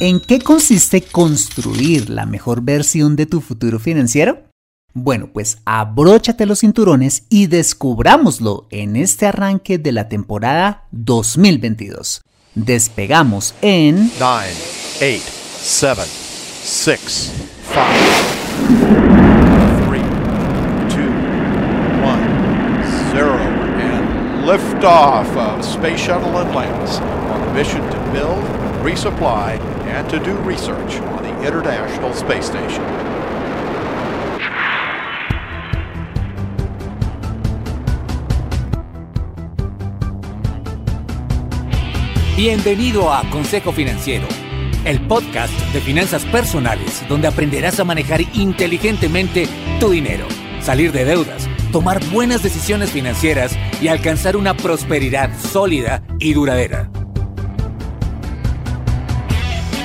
¿En qué consiste construir la mejor versión de tu futuro financiero? Bueno, pues abróchate los cinturones y descubrámoslo en este arranque de la temporada 2022. Despegamos en 9, 8, 7, 6, 5, 3, 2, 1, 0, and liftoff of Space Shuttle Atlantis mission to build, resupply, and to do research on the International Space Station. Bienvenido a Consejo Financiero, el podcast de finanzas personales donde aprenderás a manejar inteligentemente tu dinero, salir de deudas, tomar buenas decisiones financieras y alcanzar una prosperidad sólida y duradera.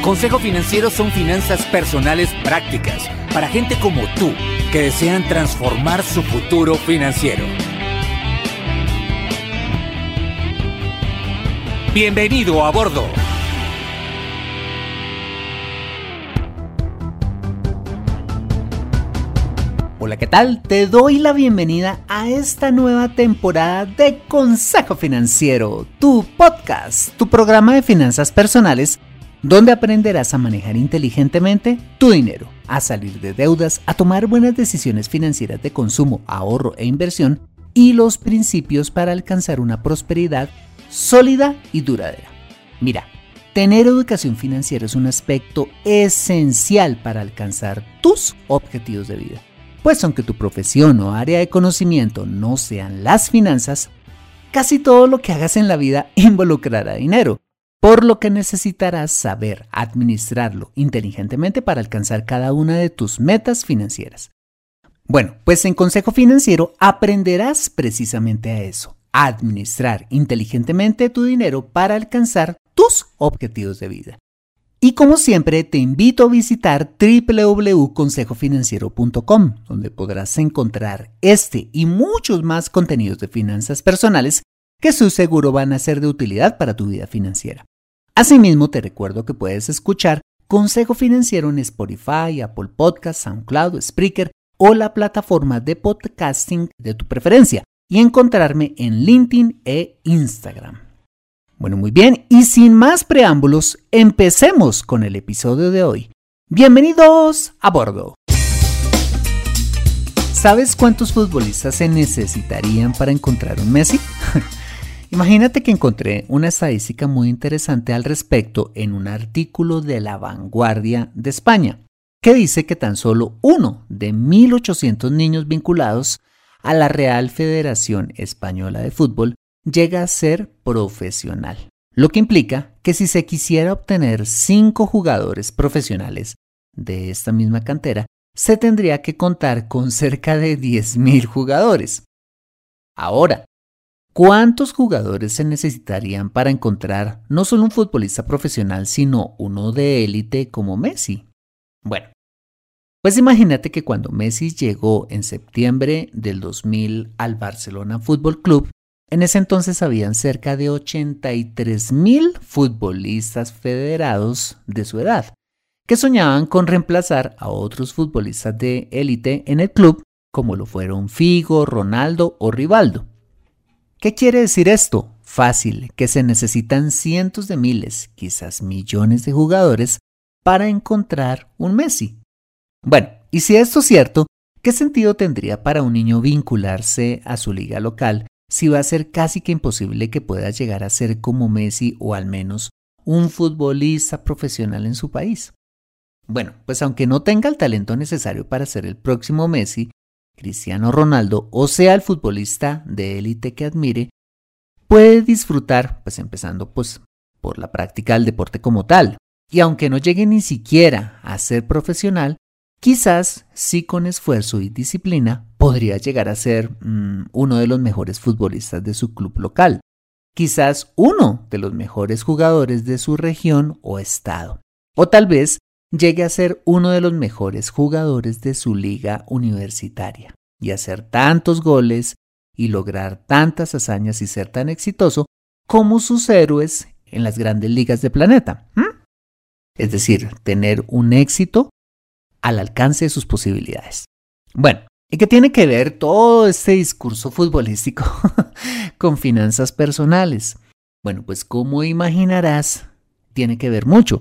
Consejo Financiero son finanzas personales prácticas para gente como tú que desean transformar su futuro financiero. Bienvenido a bordo. Hola, ¿qué tal? Te doy la bienvenida a esta nueva temporada de Consejo Financiero, tu podcast, tu programa de finanzas personales, donde aprenderás a manejar inteligentemente tu dinero, a salir de deudas, a tomar buenas decisiones financieras de consumo, ahorro e inversión y los principios para alcanzar una prosperidad sólida y duradera. Mira, tener educación financiera es un aspecto esencial para alcanzar tus objetivos de vida. Pues aunque tu profesión o área de conocimiento no sean las finanzas, casi todo lo que hagas en la vida involucrará dinero, por lo que necesitarás saber administrarlo inteligentemente para alcanzar cada una de tus metas financieras. Bueno, pues en Consejo Financiero aprenderás precisamente a eso, administrar inteligentemente tu dinero para alcanzar tus objetivos de vida. Y como siempre, te invito a visitar www.consejofinanciero.com, donde podrás encontrar este y muchos más contenidos de finanzas personales que su seguro van a ser de utilidad para tu vida financiera. Asimismo, te recuerdo que puedes escuchar Consejo Financiero en Spotify, Apple Podcasts, SoundCloud, Spreaker o la plataforma de podcasting de tu preferencia y encontrarme en LinkedIn e Instagram. Bueno, muy bien, y sin más preámbulos, empecemos con el episodio de hoy. Bienvenidos a bordo. ¿Sabes cuántos futbolistas se necesitarían para encontrar un Messi? Imagínate que encontré una estadística muy interesante al respecto en un artículo de La Vanguardia de España, que dice que tan solo uno de 1.800 niños vinculados a la Real Federación Española de Fútbol llega a ser profesional, lo que implica que si se quisiera obtener cinco jugadores profesionales de esta misma cantera, se tendría que contar con cerca de 10.000 jugadores. Ahora, ¿cuántos jugadores se necesitarían para encontrar no solo un futbolista profesional, sino uno de élite como Messi? Bueno, pues imagínate que cuando Messi llegó en septiembre del 2000 al Barcelona Fútbol Club, en ese entonces habían cerca de 83 mil futbolistas federados de su edad, que soñaban con reemplazar a otros futbolistas de élite en el club, como lo fueron Figo, Ronaldo o Rivaldo. ¿Qué quiere decir esto? Fácil, que se necesitan cientos de miles, quizás millones de jugadores para encontrar un Messi. Bueno, y si esto es cierto, ¿qué sentido tendría para un niño vincularse a su liga local si va a ser casi que imposible que pueda llegar a ser como Messi o al menos un futbolista profesional en su país. Bueno, pues aunque no tenga el talento necesario para ser el próximo Messi, Cristiano Ronaldo o sea el futbolista de élite que admire, puede disfrutar, pues empezando pues por la práctica del deporte como tal. Y aunque no llegue ni siquiera a ser profesional, Quizás, sí con esfuerzo y disciplina, podría llegar a ser mm, uno de los mejores futbolistas de su club local. Quizás uno de los mejores jugadores de su región o estado. O tal vez llegue a ser uno de los mejores jugadores de su liga universitaria. Y hacer tantos goles y lograr tantas hazañas y ser tan exitoso como sus héroes en las grandes ligas del planeta. es decir, tener un éxito al alcance de sus posibilidades. Bueno, ¿y qué tiene que ver todo este discurso futbolístico con finanzas personales? Bueno, pues como imaginarás, tiene que ver mucho,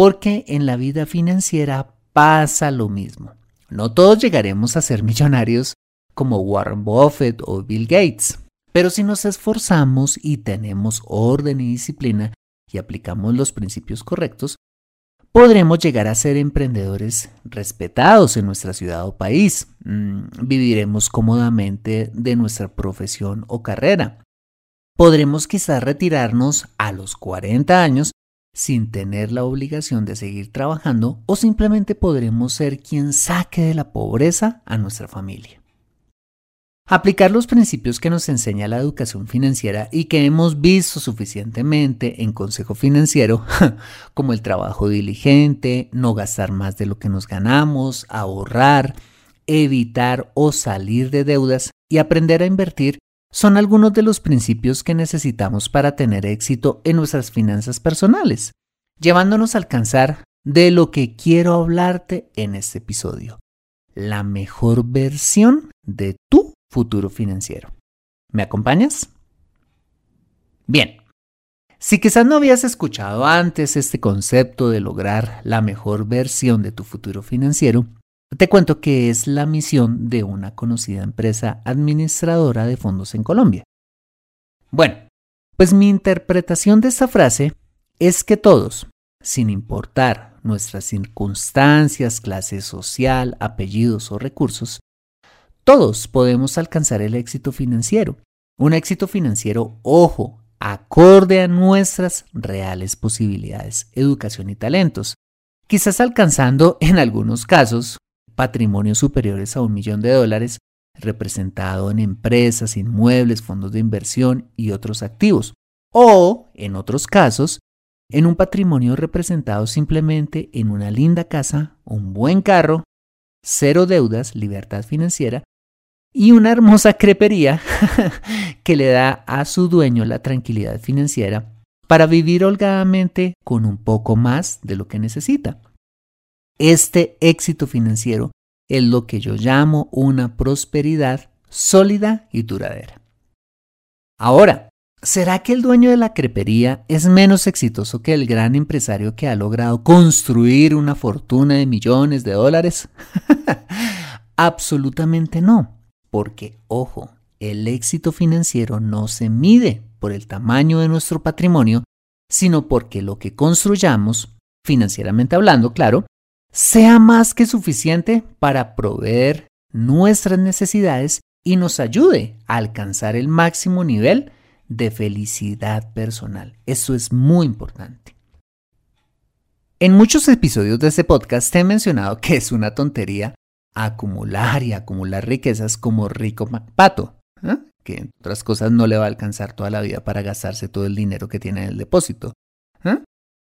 porque en la vida financiera pasa lo mismo. No todos llegaremos a ser millonarios como Warren Buffett o Bill Gates, pero si nos esforzamos y tenemos orden y disciplina y aplicamos los principios correctos, podremos llegar a ser emprendedores respetados en nuestra ciudad o país. Mm, viviremos cómodamente de nuestra profesión o carrera. Podremos quizás retirarnos a los 40 años sin tener la obligación de seguir trabajando o simplemente podremos ser quien saque de la pobreza a nuestra familia. Aplicar los principios que nos enseña la educación financiera y que hemos visto suficientemente en Consejo Financiero, como el trabajo diligente, no gastar más de lo que nos ganamos, ahorrar, evitar o salir de deudas y aprender a invertir, son algunos de los principios que necesitamos para tener éxito en nuestras finanzas personales, llevándonos a alcanzar de lo que quiero hablarte en este episodio, la mejor versión de tu futuro financiero. ¿Me acompañas? Bien, si quizás no habías escuchado antes este concepto de lograr la mejor versión de tu futuro financiero, te cuento que es la misión de una conocida empresa administradora de fondos en Colombia. Bueno, pues mi interpretación de esta frase es que todos, sin importar nuestras circunstancias, clase social, apellidos o recursos, todos podemos alcanzar el éxito financiero. Un éxito financiero, ojo, acorde a nuestras reales posibilidades, educación y talentos, quizás alcanzando en algunos casos patrimonios superiores a un millón de dólares, representado en empresas, inmuebles, fondos de inversión y otros activos. O, en otros casos, en un patrimonio representado simplemente en una linda casa, un buen carro, cero deudas, libertad financiera y una hermosa crepería que le da a su dueño la tranquilidad financiera para vivir holgadamente con un poco más de lo que necesita. Este éxito financiero es lo que yo llamo una prosperidad sólida y duradera. Ahora, ¿será que el dueño de la crepería es menos exitoso que el gran empresario que ha logrado construir una fortuna de millones de dólares? Absolutamente no, porque, ojo, el éxito financiero no se mide por el tamaño de nuestro patrimonio, sino porque lo que construyamos, financieramente hablando, claro, sea más que suficiente para proveer nuestras necesidades y nos ayude a alcanzar el máximo nivel de felicidad personal. Eso es muy importante. En muchos episodios de este podcast te he mencionado que es una tontería acumular y acumular riquezas como rico pato, ¿eh? que en otras cosas no le va a alcanzar toda la vida para gastarse todo el dinero que tiene en el depósito. ¿eh?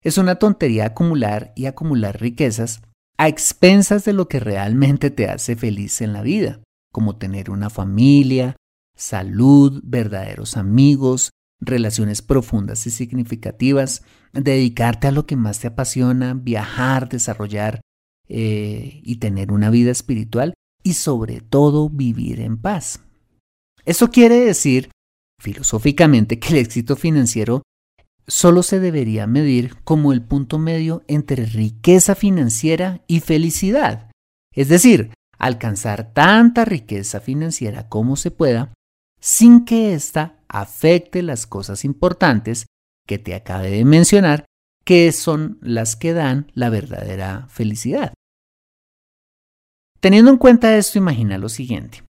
Es una tontería acumular y acumular riquezas a expensas de lo que realmente te hace feliz en la vida, como tener una familia, salud, verdaderos amigos, relaciones profundas y significativas, dedicarte a lo que más te apasiona, viajar, desarrollar eh, y tener una vida espiritual y sobre todo vivir en paz. Eso quiere decir, filosóficamente, que el éxito financiero solo se debería medir como el punto medio entre riqueza financiera y felicidad. Es decir, alcanzar tanta riqueza financiera como se pueda sin que ésta afecte las cosas importantes que te acabé de mencionar, que son las que dan la verdadera felicidad. Teniendo en cuenta esto, imagina lo siguiente.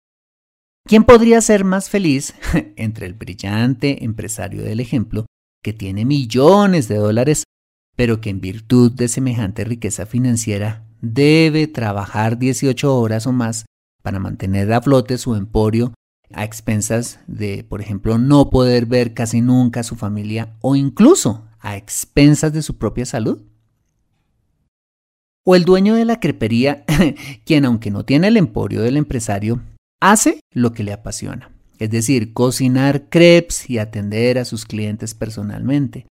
¿Quién podría ser más feliz entre el brillante empresario del ejemplo que tiene millones de dólares, pero que en virtud de semejante riqueza financiera debe trabajar 18 horas o más para mantener a flote su emporio a expensas de, por ejemplo, no poder ver casi nunca a su familia o incluso a expensas de su propia salud? O el dueño de la crepería, quien aunque no tiene el emporio del empresario, hace lo que le apasiona es decir, cocinar crepes y atender a sus clientes personalmente.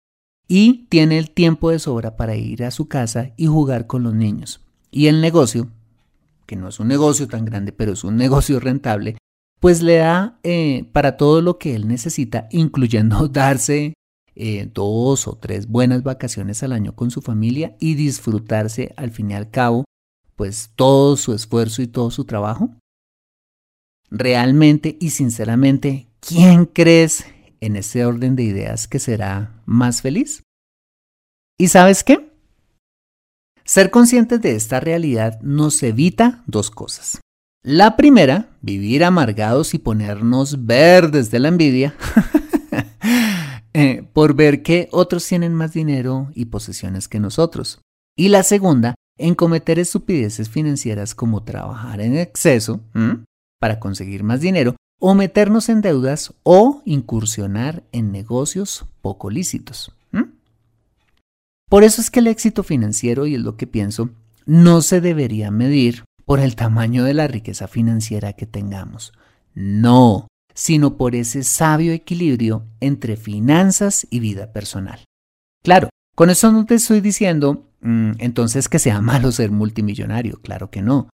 y tiene el tiempo de sobra para ir a su casa y jugar con los niños. Y el negocio, que no es un negocio tan grande, pero es un negocio rentable, pues le da eh, para todo lo que él necesita, incluyendo darse eh, dos o tres buenas vacaciones al año con su familia y disfrutarse al fin y al cabo, pues todo su esfuerzo y todo su trabajo. Realmente y sinceramente, ¿quién crees en ese orden de ideas que será más feliz? ¿Y sabes qué? Ser conscientes de esta realidad nos evita dos cosas. La primera, vivir amargados y ponernos verdes de la envidia eh, por ver que otros tienen más dinero y posesiones que nosotros. Y la segunda, en cometer estupideces financieras como trabajar en exceso para conseguir más dinero o meternos en deudas o incursionar en negocios poco lícitos. Por eso es que el éxito financiero, y es lo que pienso, no se debería medir por el tamaño de la riqueza financiera que tengamos. No, sino por ese sabio equilibrio entre finanzas y vida personal. Claro, con eso no te estoy diciendo mm, entonces que sea malo ser multimillonario, claro que no.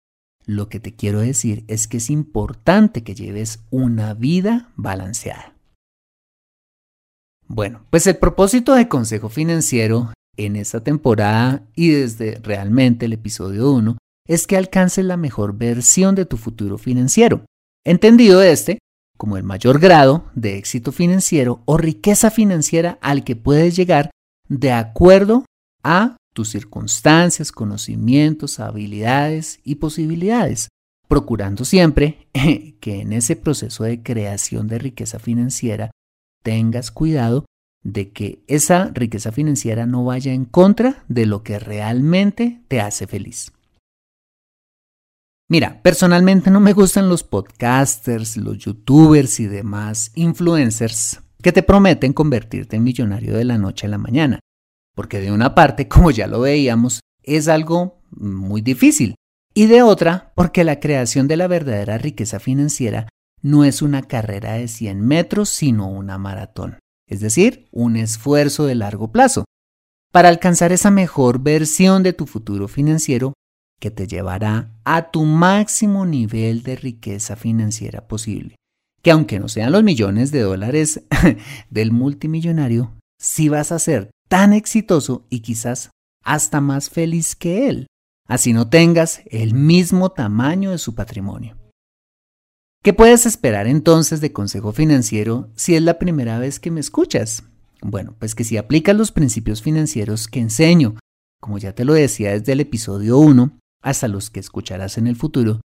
Lo que te quiero decir es que es importante que lleves una vida balanceada. Bueno, pues el propósito de Consejo Financiero en esta temporada y desde realmente el episodio 1 es que alcances la mejor versión de tu futuro financiero, entendido este como el mayor grado de éxito financiero o riqueza financiera al que puedes llegar de acuerdo a tus circunstancias, conocimientos, habilidades y posibilidades, procurando siempre que en ese proceso de creación de riqueza financiera tengas cuidado de que esa riqueza financiera no vaya en contra de lo que realmente te hace feliz. Mira, personalmente no me gustan los podcasters, los youtubers y demás influencers que te prometen convertirte en millonario de la noche a la mañana. Porque de una parte, como ya lo veíamos, es algo muy difícil. Y de otra, porque la creación de la verdadera riqueza financiera no es una carrera de 100 metros, sino una maratón. Es decir, un esfuerzo de largo plazo. Para alcanzar esa mejor versión de tu futuro financiero, que te llevará a tu máximo nivel de riqueza financiera posible. Que aunque no sean los millones de dólares del multimillonario, sí vas a ser tan exitoso y quizás hasta más feliz que él, así no tengas el mismo tamaño de su patrimonio. ¿Qué puedes esperar entonces de consejo financiero si es la primera vez que me escuchas? Bueno, pues que si aplicas los principios financieros que enseño, como ya te lo decía desde el episodio 1, hasta los que escucharás en el futuro,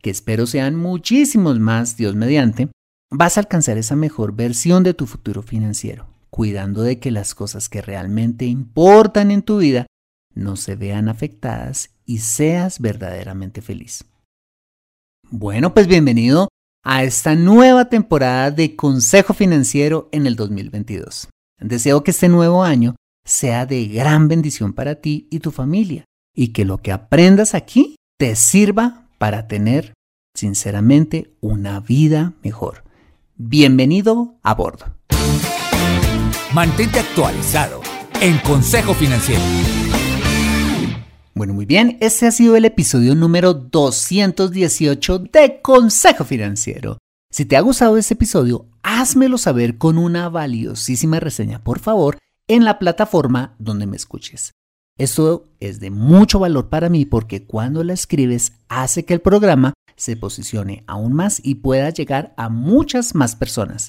que espero sean muchísimos más, Dios mediante, vas a alcanzar esa mejor versión de tu futuro financiero, cuidando de que las cosas que realmente importan en tu vida no se vean afectadas y seas verdaderamente feliz. Bueno, pues bienvenido a esta nueva temporada de Consejo Financiero en el 2022. Deseo que este nuevo año sea de gran bendición para ti y tu familia y que lo que aprendas aquí te sirva para tener, sinceramente, una vida mejor. Bienvenido a bordo. Mantente actualizado en Consejo Financiero. Bueno, muy bien, este ha sido el episodio número 218 de Consejo Financiero. Si te ha gustado este episodio, házmelo saber con una valiosísima reseña, por favor, en la plataforma donde me escuches. Esto es de mucho valor para mí porque cuando la escribes hace que el programa se posicione aún más y pueda llegar a muchas más personas.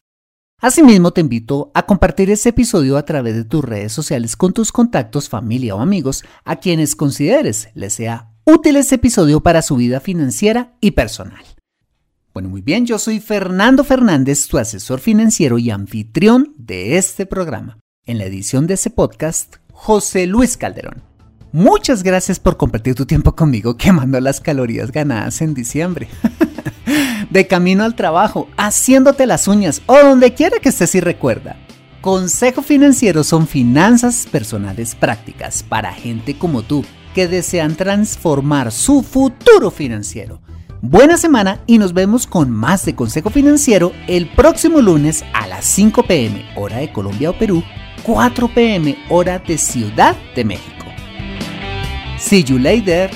Asimismo, te invito a compartir este episodio a través de tus redes sociales con tus contactos, familia o amigos a quienes consideres les sea útil este episodio para su vida financiera y personal. Bueno, muy bien, yo soy Fernando Fernández, tu asesor financiero y anfitrión de este programa. En la edición de este podcast José Luis Calderón. Muchas gracias por compartir tu tiempo conmigo quemando las calorías ganadas en diciembre. de camino al trabajo, haciéndote las uñas o donde quiera que estés y recuerda. Consejo Financiero son finanzas personales prácticas para gente como tú que desean transformar su futuro financiero. Buena semana y nos vemos con más de Consejo Financiero el próximo lunes a las 5 pm hora de Colombia o Perú 4 pm hora de Ciudad de México. See you later.